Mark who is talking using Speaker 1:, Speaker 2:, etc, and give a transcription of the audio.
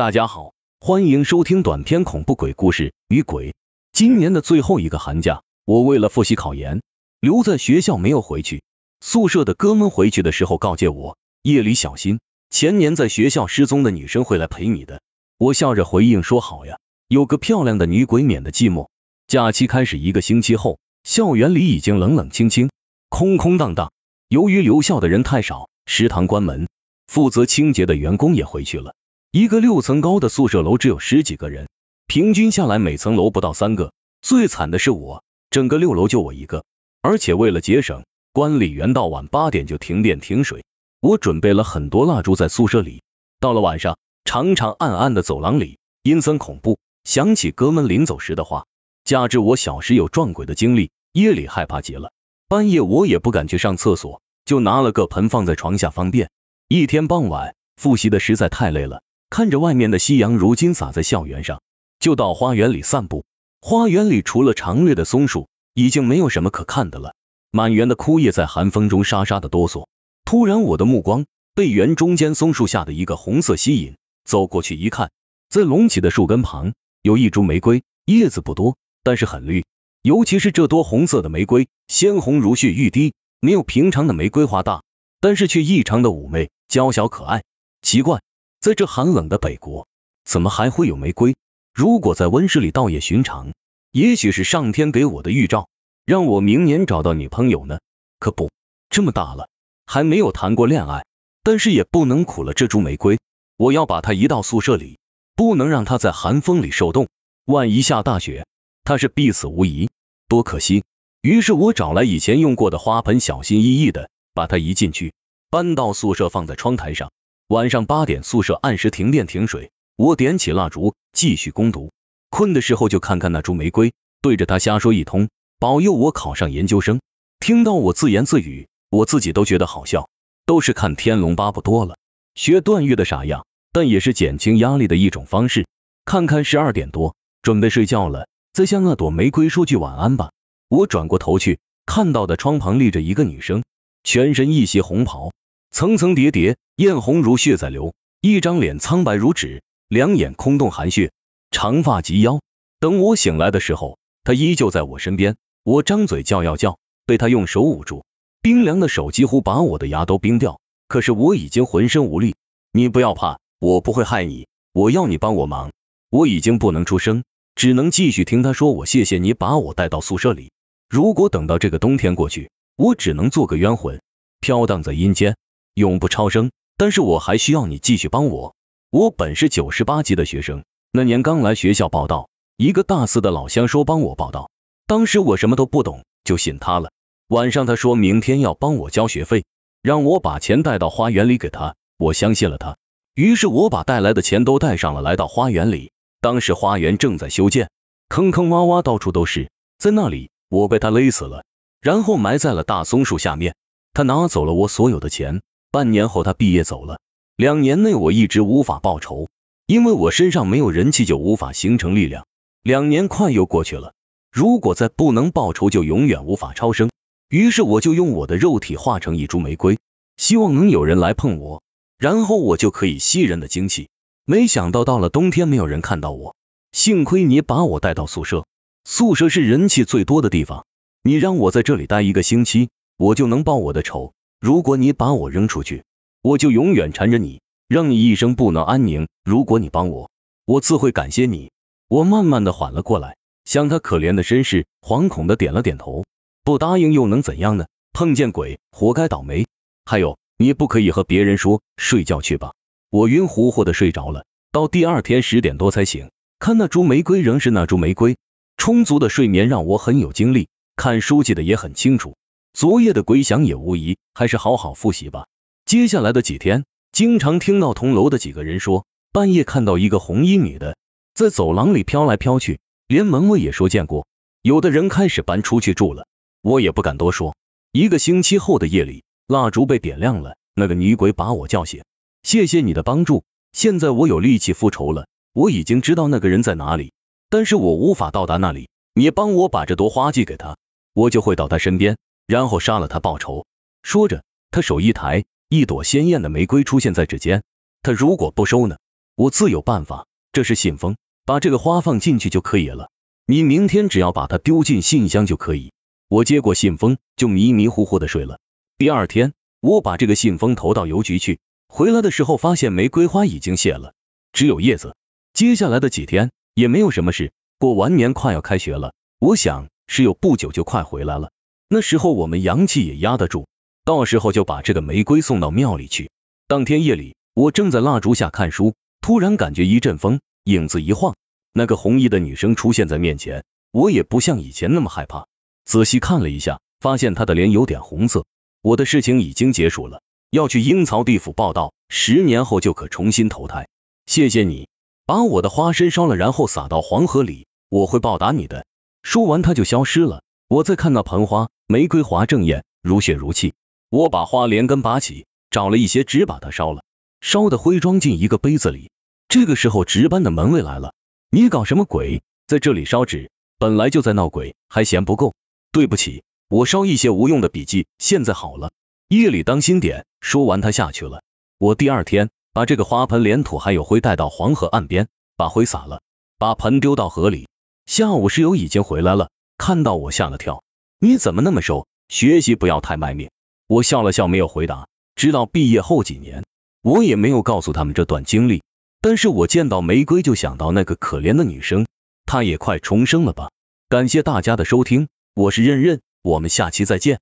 Speaker 1: 大家好，欢迎收听短篇恐怖鬼故事《与鬼》。今年的最后一个寒假，我为了复习考研，留在学校没有回去。宿舍的哥们回去的时候告诫我，夜里小心，前年在学校失踪的女生会来陪你的。我笑着回应说好呀，有个漂亮的女鬼免得寂寞。假期开始一个星期后，校园里已经冷冷清清，空空荡荡。由于留校的人太少，食堂关门，负责清洁的员工也回去了。一个六层高的宿舍楼只有十几个人，平均下来每层楼不到三个。最惨的是我，整个六楼就我一个，而且为了节省，管理员到晚八点就停电停水。我准备了很多蜡烛在宿舍里，到了晚上，长长暗暗的走廊里阴森恐怖，想起哥们临走时的话，加之我小时有撞鬼的经历，夜里害怕极了。半夜我也不敢去上厕所，就拿了个盆放在床下方便。一天傍晚，复习的实在太累了。看着外面的夕阳如今洒在校园上，就到花园里散步。花园里除了常绿的松树，已经没有什么可看的了。满园的枯叶在寒风中沙沙的哆嗦。突然，我的目光被园中间松树下的一个红色吸引，走过去一看，在隆起的树根旁有一株玫瑰，叶子不多，但是很绿。尤其是这朵红色的玫瑰，鲜红如血欲滴，没有平常的玫瑰花大，但是却异常的妩媚、娇小可爱。奇怪。在这寒冷的北国，怎么还会有玫瑰？如果在温室里倒也寻常，也许是上天给我的预兆，让我明年找到女朋友呢。可不，这么大了，还没有谈过恋爱，但是也不能苦了这株玫瑰。我要把它移到宿舍里，不能让它在寒风里受冻。万一下大雪，它是必死无疑，多可惜。于是我找来以前用过的花盆，小心翼翼的把它移进去，搬到宿舍，放在窗台上。晚上八点，宿舍按时停电停水。我点起蜡烛，继续攻读。困的时候就看看那株玫瑰，对着它瞎说一通，保佑我考上研究生。听到我自言自语，我自己都觉得好笑。都是看《天龙八部》多了，学段誉的傻样，但也是减轻压力的一种方式。看看十二点多，准备睡觉了，再向那朵玫瑰说句晚安吧。我转过头去，看到的窗旁立着一个女生，全身一袭红袍。层层叠叠，艳红如血在流，一张脸苍白如纸，两眼空洞含血，长发及腰。等我醒来的时候，他依旧在我身边。我张嘴叫要叫，被他用手捂住，冰凉的手几乎把我的牙都冰掉。可是我已经浑身无力。你不要怕，我不会害你。我要你帮我忙。我已经不能出声，只能继续听他说。我谢谢你把我带到宿舍里。如果等到这个冬天过去，我只能做个冤魂，飘荡在阴间。永不超生，但是我还需要你继续帮我。我本是九十八级的学生，那年刚来学校报道，一个大四的老乡说帮我报道，当时我什么都不懂，就信他了。晚上他说明天要帮我交学费，让我把钱带到花园里给他，我相信了他。于是我把带来的钱都带上了，来到花园里。当时花园正在修建，坑坑洼洼到处都是，在那里我被他勒死了，然后埋在了大松树下面。他拿走了我所有的钱。半年后，他毕业走了。两年内，我一直无法报仇，因为我身上没有人气，就无法形成力量。两年快又过去了，如果再不能报仇，就永远无法超生。于是，我就用我的肉体化成一株玫瑰，希望能有人来碰我，然后我就可以吸人的精气。没想到到了冬天，没有人看到我。幸亏你把我带到宿舍，宿舍是人气最多的地方。你让我在这里待一个星期，我就能报我的仇。如果你把我扔出去，我就永远缠着你，让你一生不能安宁。如果你帮我，我自会感谢你。我慢慢的缓了过来，想他可怜的身世，惶恐的点了点头。不答应又能怎样呢？碰见鬼，活该倒霉。还有，你不可以和别人说，睡觉去吧。我晕乎乎的睡着了，到第二天十点多才醒，看那株玫瑰仍是那株玫瑰。充足的睡眠让我很有精力，看书记得也很清楚。昨夜的鬼响也无疑，还是好好复习吧。接下来的几天，经常听到同楼的几个人说，半夜看到一个红衣女的在走廊里飘来飘去，连门卫也说见过。有的人开始搬出去住了，我也不敢多说。一个星期后的夜里，蜡烛被点亮了，那个女鬼把我叫醒，谢谢你的帮助，现在我有力气复仇了。我已经知道那个人在哪里，但是我无法到达那里。你帮我把这朵花寄给他，我就会到他身边。然后杀了他报仇。说着，他手一抬，一朵鲜艳的玫瑰出现在指尖。他如果不收呢？我自有办法。这是信封，把这个花放进去就可以了。你明天只要把它丢进信箱就可以。我接过信封，就迷迷糊糊的睡了。第二天，我把这个信封投到邮局去，回来的时候发现玫瑰花已经谢了，只有叶子。接下来的几天也没有什么事。过完年快要开学了，我想室友不久就快回来了，那时候我们阳气也压得住，到时候就把这个玫瑰送到庙里去。当天夜里，我正在蜡烛下看书，突然感觉一阵风，影子一晃，那个红衣的女生出现在面前，我也不像以前那么害怕。仔细看了一下，发现她的脸有点红色。我的事情已经结束了，要去阴曹地府报道，十年后就可重新投胎。谢谢你，把我的花参烧了，然后撒到黄河里。我会报答你的。说完，他就消失了。我再看那盆花，玫瑰花正艳，如雪如泣。我把花连根拔起，找了一些纸把它烧了，烧的灰装进一个杯子里。这个时候，值班的门卫来了。你搞什么鬼，在这里烧纸？本来就在闹鬼，还嫌不够？对不起，我烧一些无用的笔记，现在好了。夜里当心点。说完，他下去了。我第二天把这个花盆连土还有灰带到黄河岸边，把灰撒了，把盆丢到河里。下午室友已经回来了，看到我吓了跳。你怎么那么瘦？学习不要太卖命。我笑了笑，没有回答。直到毕业后几年，我也没有告诉他们这段经历。但是我见到玫瑰就想到那个可怜的女生，她也快重生了吧。感谢大家的收听，我是任任，我们下期再见。